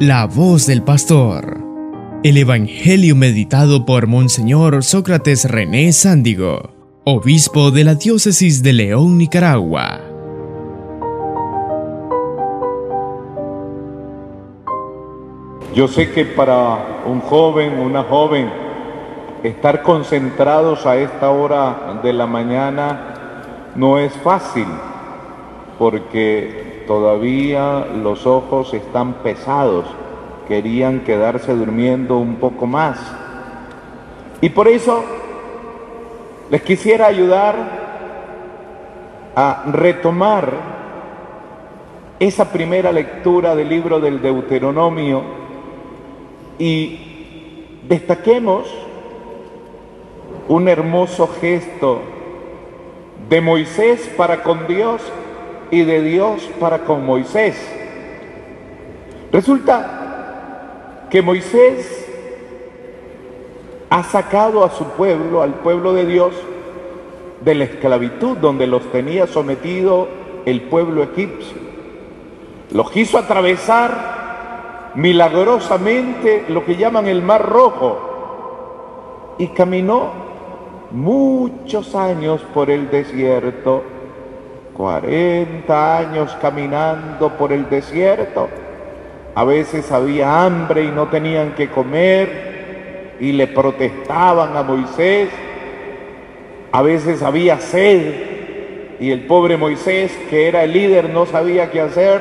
La voz del pastor. El Evangelio meditado por Monseñor Sócrates René Sándigo, obispo de la diócesis de León, Nicaragua. Yo sé que para un joven, una joven, estar concentrados a esta hora de la mañana no es fácil, porque todavía los ojos están pesados, querían quedarse durmiendo un poco más. Y por eso les quisiera ayudar a retomar esa primera lectura del libro del Deuteronomio y destaquemos un hermoso gesto de Moisés para con Dios y de Dios para con Moisés. Resulta que Moisés ha sacado a su pueblo, al pueblo de Dios, de la esclavitud donde los tenía sometido el pueblo egipcio. Los quiso atravesar milagrosamente lo que llaman el Mar Rojo y caminó muchos años por el desierto, 40 años caminando por el desierto. A veces había hambre y no tenían que comer y le protestaban a Moisés. A veces había sed y el pobre Moisés, que era el líder, no sabía qué hacer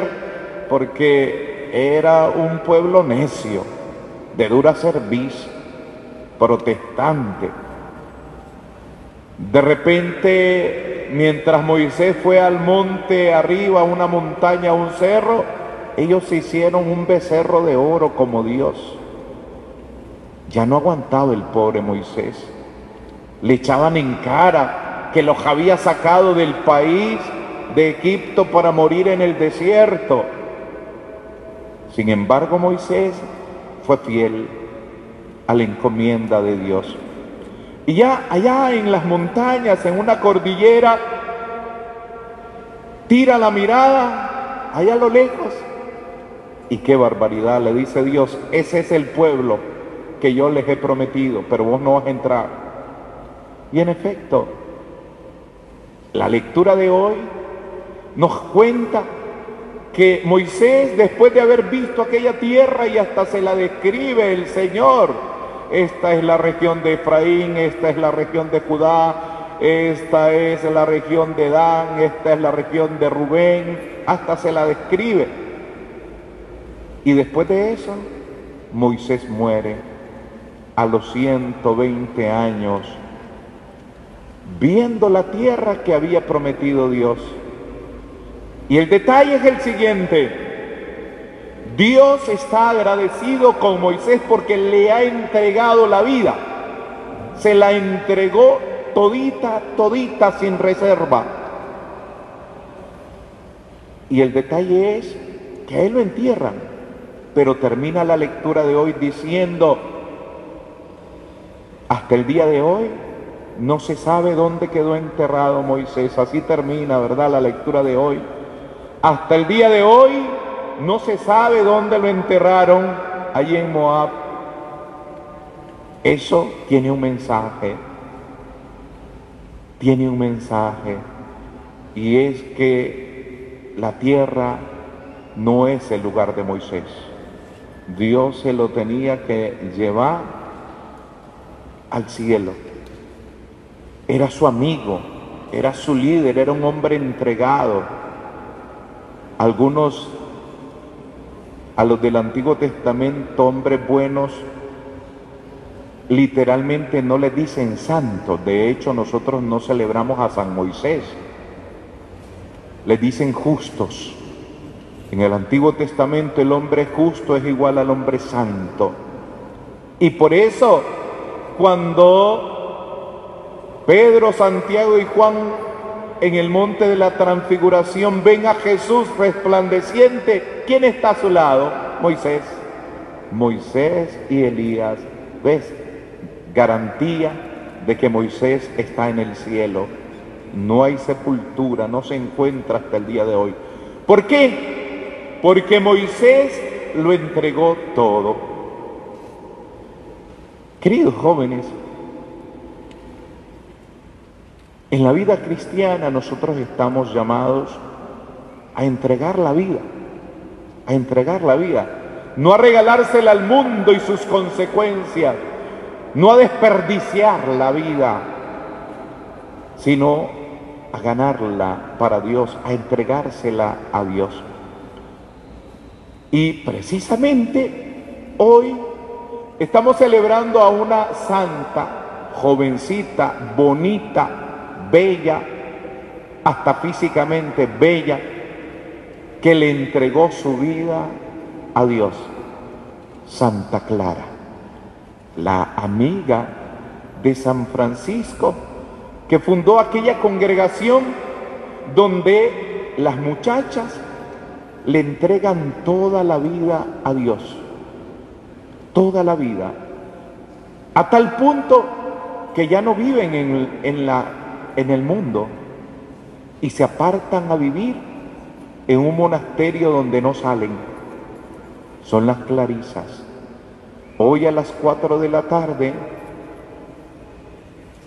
porque era un pueblo necio, de dura cerviz, protestante. De repente, mientras Moisés fue al monte arriba, una montaña, un cerro, ellos hicieron un becerro de oro como Dios. Ya no aguantaba el pobre Moisés. Le echaban en cara que los había sacado del país de Egipto para morir en el desierto. Sin embargo, Moisés fue fiel a la encomienda de Dios. Y ya allá en las montañas, en una cordillera, tira la mirada allá a lo lejos. Y qué barbaridad, le dice Dios, ese es el pueblo que yo les he prometido, pero vos no vas a entrar. Y en efecto, la lectura de hoy nos cuenta que Moisés, después de haber visto aquella tierra y hasta se la describe el Señor, esta es la región de Efraín, esta es la región de Judá, esta es la región de Dan, esta es la región de Rubén, hasta se la describe. Y después de eso, Moisés muere a los 120 años, viendo la tierra que había prometido Dios. Y el detalle es el siguiente, Dios está agradecido con Moisés porque le ha entregado la vida. Se la entregó todita, todita, sin reserva. Y el detalle es que a él lo entierran. Pero termina la lectura de hoy diciendo, hasta el día de hoy no se sabe dónde quedó enterrado Moisés. Así termina, ¿verdad? La lectura de hoy. Hasta el día de hoy no se sabe dónde lo enterraron allí en Moab. Eso tiene un mensaje, tiene un mensaje, y es que la tierra no es el lugar de Moisés. Dios se lo tenía que llevar al cielo. Era su amigo, era su líder, era un hombre entregado. Algunos a los del Antiguo Testamento, hombres buenos, literalmente no les dicen santos. De hecho, nosotros no celebramos a San Moisés. Les dicen justos. En el Antiguo Testamento el hombre justo es igual al hombre santo. Y por eso, cuando Pedro, Santiago y Juan en el monte de la transfiguración ven a Jesús resplandeciente, ¿quién está a su lado? Moisés. Moisés y Elías. ¿Ves? Garantía de que Moisés está en el cielo. No hay sepultura, no se encuentra hasta el día de hoy. ¿Por qué? Porque Moisés lo entregó todo. Queridos jóvenes, en la vida cristiana nosotros estamos llamados a entregar la vida, a entregar la vida, no a regalársela al mundo y sus consecuencias, no a desperdiciar la vida, sino a ganarla para Dios, a entregársela a Dios. Y precisamente hoy estamos celebrando a una santa, jovencita, bonita, bella, hasta físicamente bella, que le entregó su vida a Dios, Santa Clara, la amiga de San Francisco, que fundó aquella congregación donde las muchachas le entregan toda la vida a Dios, toda la vida, a tal punto que ya no viven en, la, en el mundo y se apartan a vivir en un monasterio donde no salen. Son las clarisas. Hoy a las 4 de la tarde,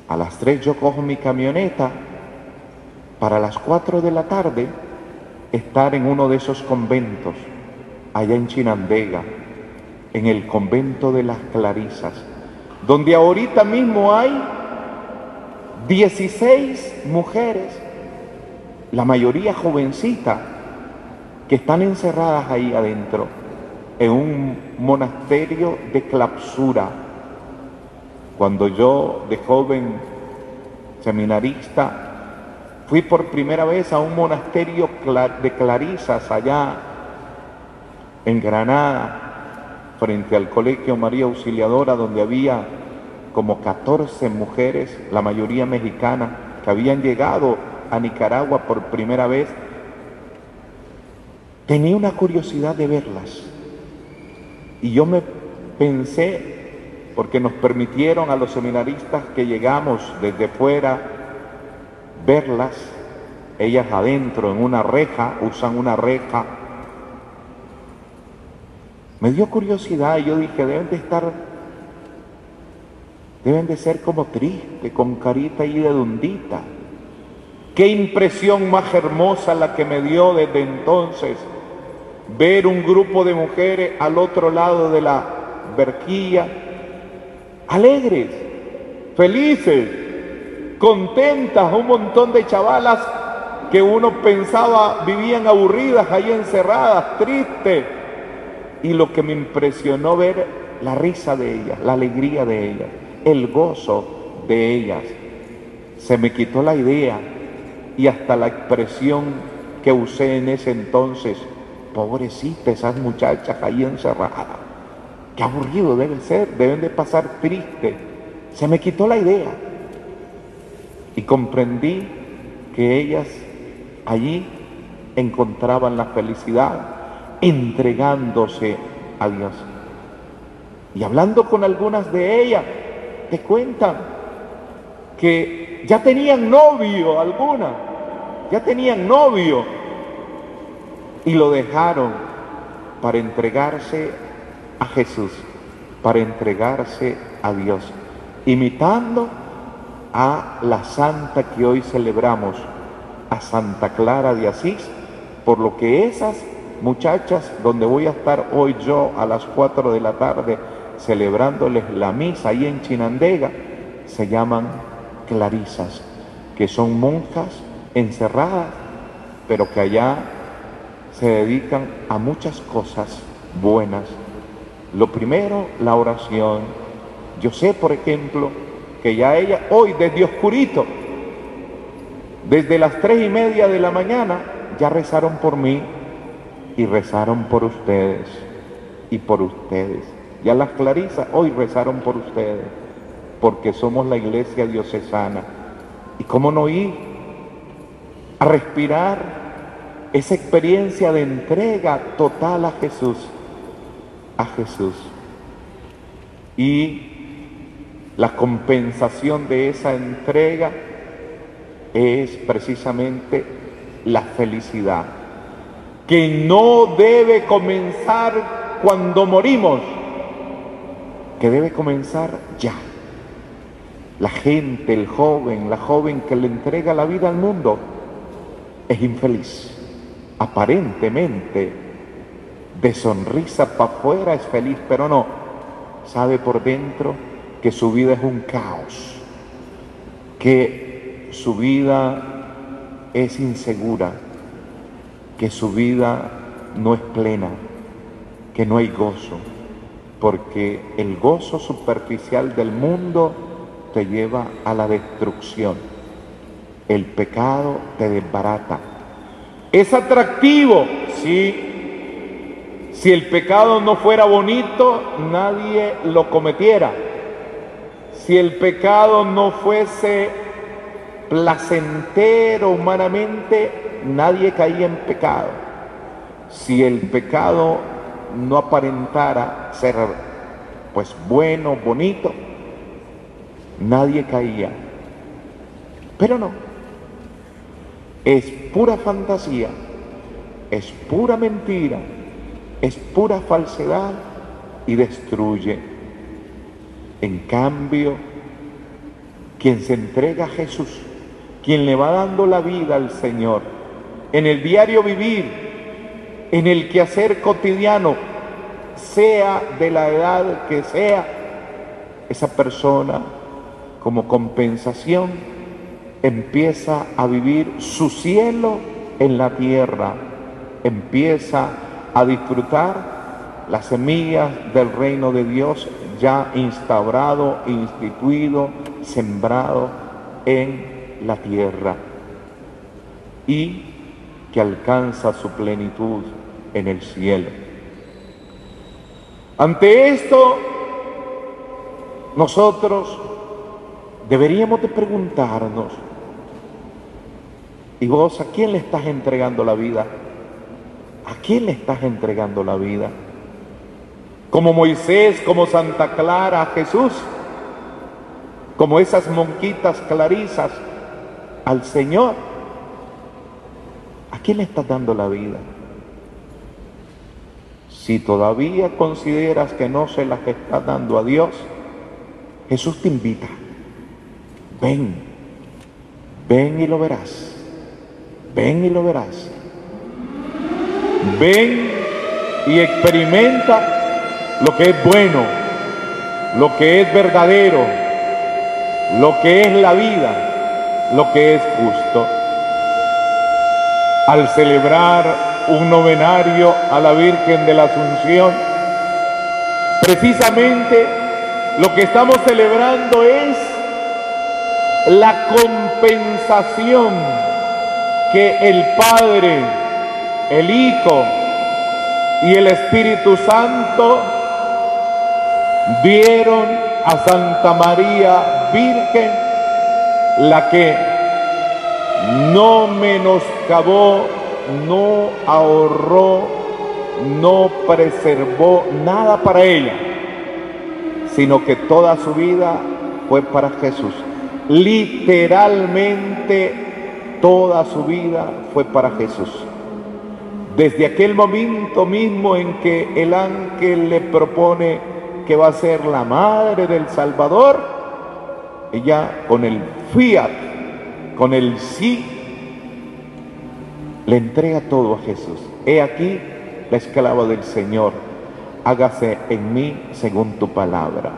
a las 3 yo cojo mi camioneta para las 4 de la tarde estar en uno de esos conventos, allá en Chinandega, en el convento de las Clarisas, donde ahorita mismo hay 16 mujeres, la mayoría jovencita, que están encerradas ahí adentro, en un monasterio de clausura. Cuando yo, de joven seminarista, Fui por primera vez a un monasterio de Clarisas allá en Granada, frente al Colegio María Auxiliadora, donde había como 14 mujeres, la mayoría mexicanas, que habían llegado a Nicaragua por primera vez. Tenía una curiosidad de verlas. Y yo me pensé, porque nos permitieron a los seminaristas que llegamos desde fuera, verlas, ellas adentro en una reja, usan una reja. Me dio curiosidad y yo dije, deben de estar, deben de ser como tristes, con carita y de dundita. Qué impresión más hermosa la que me dio desde entonces ver un grupo de mujeres al otro lado de la verquilla, alegres, felices, contentas, un montón de chavalas que uno pensaba vivían aburridas, ahí encerradas, tristes. Y lo que me impresionó ver la risa de ellas, la alegría de ellas, el gozo de ellas. Se me quitó la idea y hasta la expresión que usé en ese entonces, pobrecita esas muchachas ahí encerradas. Qué aburrido deben ser, deben de pasar triste. Se me quitó la idea y comprendí que ellas allí encontraban la felicidad entregándose a Dios. Y hablando con algunas de ellas, te cuentan que ya tenían novio algunas, ya tenían novio y lo dejaron para entregarse a Jesús, para entregarse a Dios, imitando a la santa que hoy celebramos, a Santa Clara de Asís, por lo que esas muchachas, donde voy a estar hoy yo a las 4 de la tarde celebrándoles la misa ahí en Chinandega, se llaman clarisas, que son monjas encerradas, pero que allá se dedican a muchas cosas buenas. Lo primero, la oración. Yo sé, por ejemplo, que ya ella, hoy desde oscurito, desde las tres y media de la mañana, ya rezaron por mí y rezaron por ustedes y por ustedes. Ya las clarisas hoy rezaron por ustedes, porque somos la iglesia diocesana. ¿Y cómo no ir a respirar esa experiencia de entrega total a Jesús? A Jesús. Y la compensación de esa entrega es precisamente la felicidad, que no debe comenzar cuando morimos, que debe comenzar ya. La gente, el joven, la joven que le entrega la vida al mundo, es infeliz. Aparentemente, de sonrisa para afuera es feliz, pero no. Sabe por dentro que su vida es un caos, que su vida es insegura, que su vida no es plena, que no hay gozo, porque el gozo superficial del mundo te lleva a la destrucción. El pecado te desbarata. Es atractivo, sí. Si el pecado no fuera bonito, nadie lo cometiera. Si el pecado no fuese placentero humanamente, nadie caía en pecado. Si el pecado no aparentara ser pues bueno, bonito, nadie caía. Pero no. Es pura fantasía, es pura mentira, es pura falsedad y destruye. En cambio, quien se entrega a Jesús, quien le va dando la vida al Señor, en el diario vivir, en el quehacer cotidiano, sea de la edad que sea, esa persona como compensación empieza a vivir su cielo en la tierra, empieza a disfrutar las semillas del reino de Dios ya instaurado, instituido, sembrado en la tierra. Y que alcanza su plenitud en el cielo. Ante esto, nosotros deberíamos de preguntarnos, ¿y vos a quién le estás entregando la vida? ¿A quién le estás entregando la vida? Como Moisés, como Santa Clara, a Jesús, como esas monquitas clarisas al Señor. ¿A quién le estás dando la vida? Si todavía consideras que no se las estás dando a Dios, Jesús te invita. Ven, ven y lo verás. Ven y lo verás. Ven y experimenta lo que es bueno, lo que es verdadero, lo que es la vida, lo que es justo al celebrar un novenario a la Virgen de la Asunción. Precisamente lo que estamos celebrando es la compensación que el Padre, el Hijo y el Espíritu Santo dieron a Santa María Virgen, la que no menoscabó, no ahorró, no preservó nada para ella, sino que toda su vida fue para Jesús. Literalmente toda su vida fue para Jesús. Desde aquel momento mismo en que el ángel le propone que va a ser la madre del Salvador, ella con el fiat con el sí, le entrega todo a Jesús. He aquí la esclava del Señor, hágase en mí según tu palabra.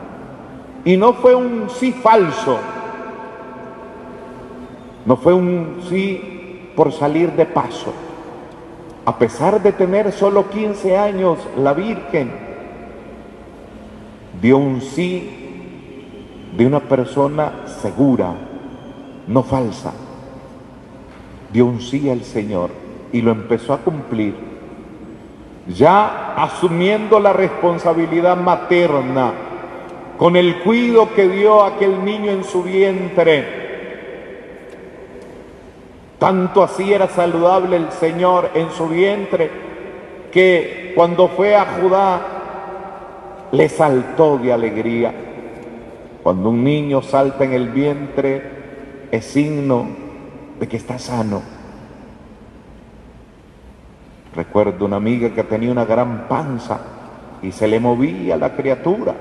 Y no fue un sí falso, no fue un sí por salir de paso. A pesar de tener solo 15 años, la Virgen dio un sí de una persona segura, no falsa. Dio un sí al Señor y lo empezó a cumplir, ya asumiendo la responsabilidad materna, con el cuido que dio aquel niño en su vientre. Tanto así era saludable el Señor en su vientre que cuando fue a Judá le saltó de alegría. Cuando un niño salta en el vientre, es signo de que está sano. Recuerdo una amiga que tenía una gran panza y se le movía la criatura.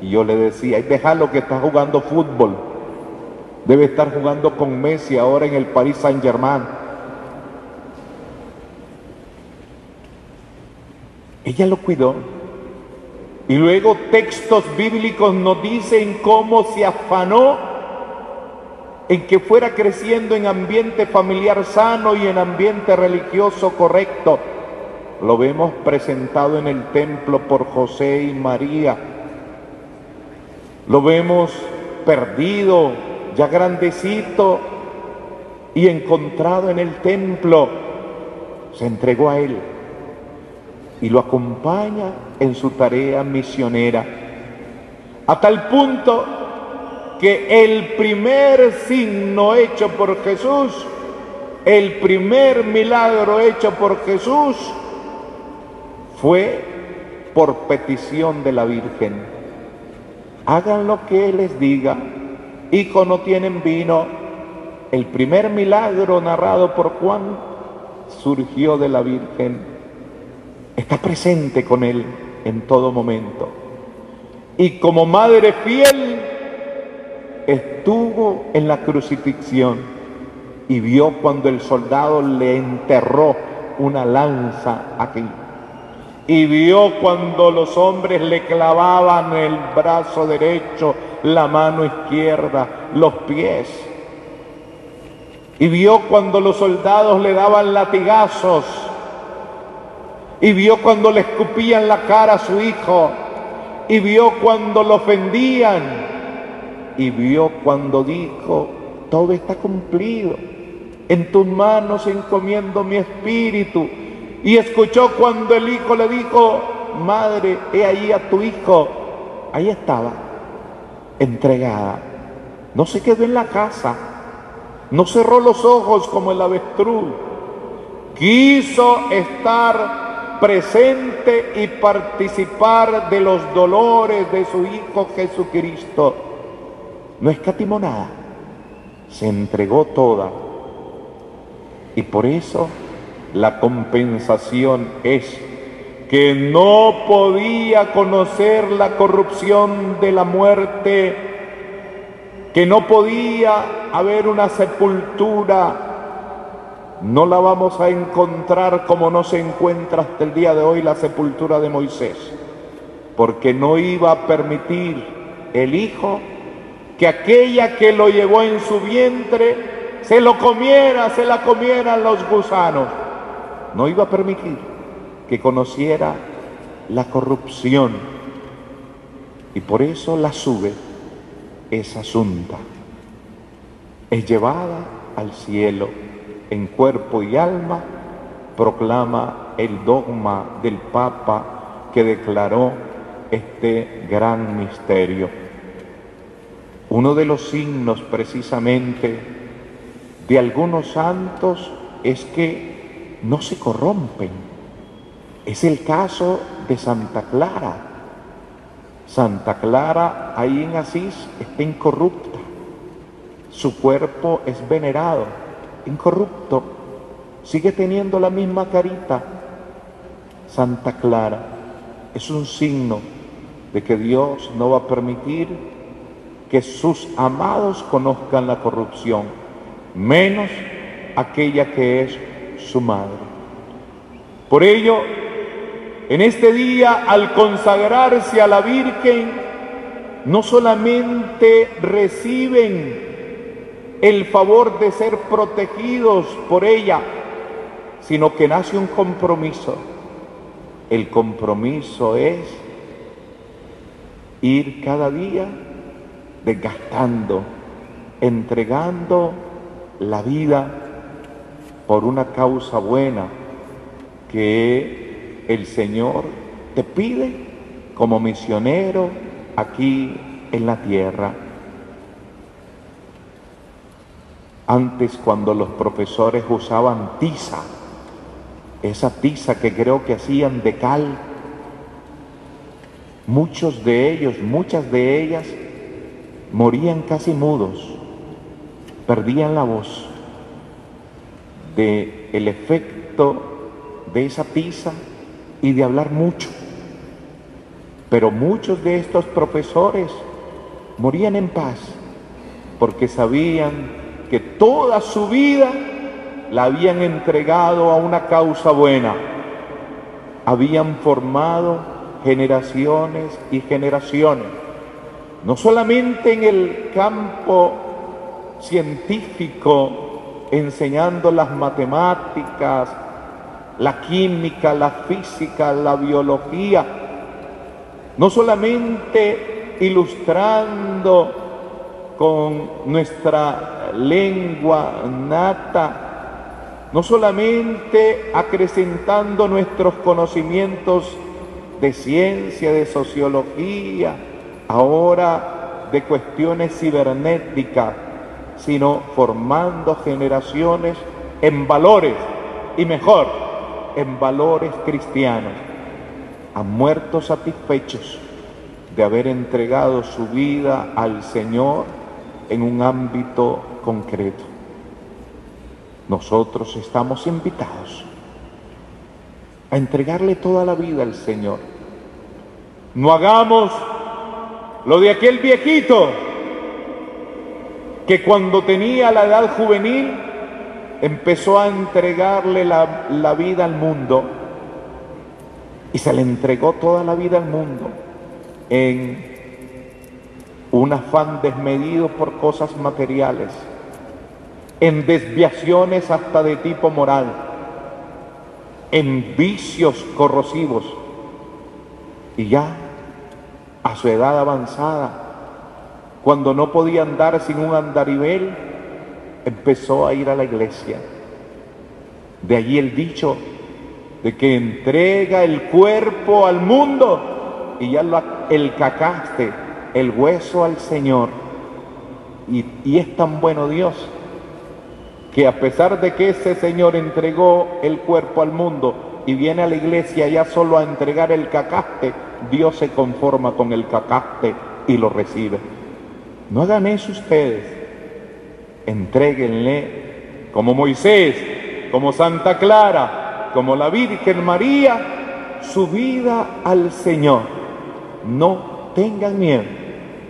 Y yo le decía, déjalo que está jugando fútbol. Debe estar jugando con Messi ahora en el Paris Saint Germain. Ella lo cuidó. Y luego textos bíblicos nos dicen cómo se afanó en que fuera creciendo en ambiente familiar sano y en ambiente religioso correcto. Lo vemos presentado en el templo por José y María. Lo vemos perdido, ya grandecito y encontrado en el templo. Se entregó a él y lo acompaña en su tarea misionera. A tal punto que el primer signo hecho por Jesús, el primer milagro hecho por Jesús, fue por petición de la Virgen. Hagan lo que Él les diga. Hijo, no tienen vino. El primer milagro narrado por Juan surgió de la Virgen está presente con Él en todo momento. Y como madre fiel, estuvo en la crucifixión y vio cuando el soldado le enterró una lanza aquí. Y vio cuando los hombres le clavaban el brazo derecho, la mano izquierda, los pies. Y vio cuando los soldados le daban latigazos y vio cuando le escupían la cara a su hijo, y vio cuando lo ofendían, y vio cuando dijo, todo está cumplido, en tus manos encomiendo mi espíritu, y escuchó cuando el hijo le dijo, madre, he ahí a tu hijo, ahí estaba, entregada, no se quedó en la casa, no cerró los ojos como el avestruz, quiso estar presente y participar de los dolores de su Hijo Jesucristo. No escatimó nada, se entregó toda. Y por eso la compensación es que no podía conocer la corrupción de la muerte, que no podía haber una sepultura no la vamos a encontrar como no se encuentra hasta el día de hoy la sepultura de Moisés, porque no iba a permitir el Hijo que aquella que lo llevó en su vientre se lo comiera, se la comieran los gusanos. No iba a permitir que conociera la corrupción y por eso la sube, es asunta, es llevada al cielo en cuerpo y alma, proclama el dogma del Papa que declaró este gran misterio. Uno de los signos precisamente de algunos santos es que no se corrompen. Es el caso de Santa Clara. Santa Clara ahí en Asís está incorrupta. Su cuerpo es venerado incorrupto, sigue teniendo la misma carita. Santa Clara es un signo de que Dios no va a permitir que sus amados conozcan la corrupción, menos aquella que es su madre. Por ello, en este día, al consagrarse a la Virgen, no solamente reciben el favor de ser protegidos por ella, sino que nace un compromiso. El compromiso es ir cada día desgastando, entregando la vida por una causa buena que el Señor te pide como misionero aquí en la tierra. Antes cuando los profesores usaban tiza, esa tiza que creo que hacían de cal, muchos de ellos, muchas de ellas, morían casi mudos, perdían la voz de el efecto de esa tiza y de hablar mucho. Pero muchos de estos profesores morían en paz porque sabían que toda su vida la habían entregado a una causa buena. Habían formado generaciones y generaciones, no solamente en el campo científico, enseñando las matemáticas, la química, la física, la biología, no solamente ilustrando con nuestra lengua nata, no solamente acrecentando nuestros conocimientos de ciencia, de sociología, ahora de cuestiones cibernéticas, sino formando generaciones en valores y mejor, en valores cristianos. Han muerto satisfechos de haber entregado su vida al Señor en un ámbito concreto. Nosotros estamos invitados a entregarle toda la vida al Señor. No hagamos lo de aquel viejito que cuando tenía la edad juvenil empezó a entregarle la, la vida al mundo y se le entregó toda la vida al mundo en un afán desmedido por cosas materiales en desviaciones hasta de tipo moral, en vicios corrosivos. Y ya a su edad avanzada, cuando no podía andar sin un andarivel, empezó a ir a la iglesia. De allí el dicho de que entrega el cuerpo al mundo y ya el cacaste, el hueso al Señor. Y, y es tan bueno Dios que a pesar de que ese Señor entregó el cuerpo al mundo y viene a la iglesia ya solo a entregar el cacaste, Dios se conforma con el cacaste y lo recibe. No hagan eso ustedes. Entréguenle como Moisés, como Santa Clara, como la Virgen María, su vida al Señor. No tengan miedo.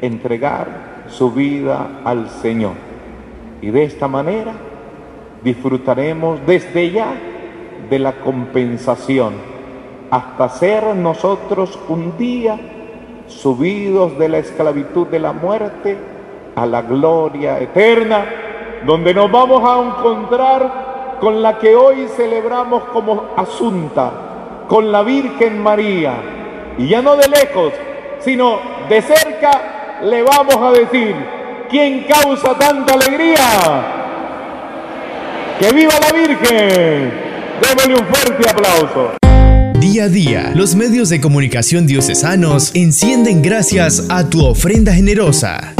Entregar su vida al Señor. Y de esta manera disfrutaremos desde ya de la compensación hasta ser nosotros un día subidos de la esclavitud de la muerte a la gloria eterna, donde nos vamos a encontrar con la que hoy celebramos como asunta, con la Virgen María. Y ya no de lejos, sino de cerca le vamos a decir, ¿quién causa tanta alegría? ¡Que viva la Virgen! Démosle un fuerte aplauso. Día a día, los medios de comunicación diocesanos encienden gracias a tu ofrenda generosa.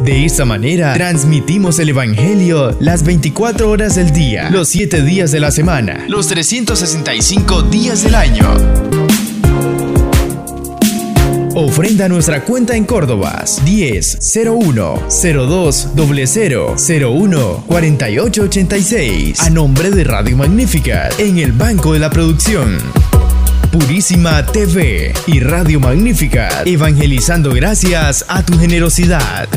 De esta manera, transmitimos el Evangelio las 24 horas del día, los 7 días de la semana, los 365 días del año. Ofrenda nuestra cuenta en Córdoba 10 01 02 00 01 48 86 a nombre de Radio Magnífica en el Banco de la Producción. Purísima TV y Radio Magnífica, evangelizando gracias a tu generosidad.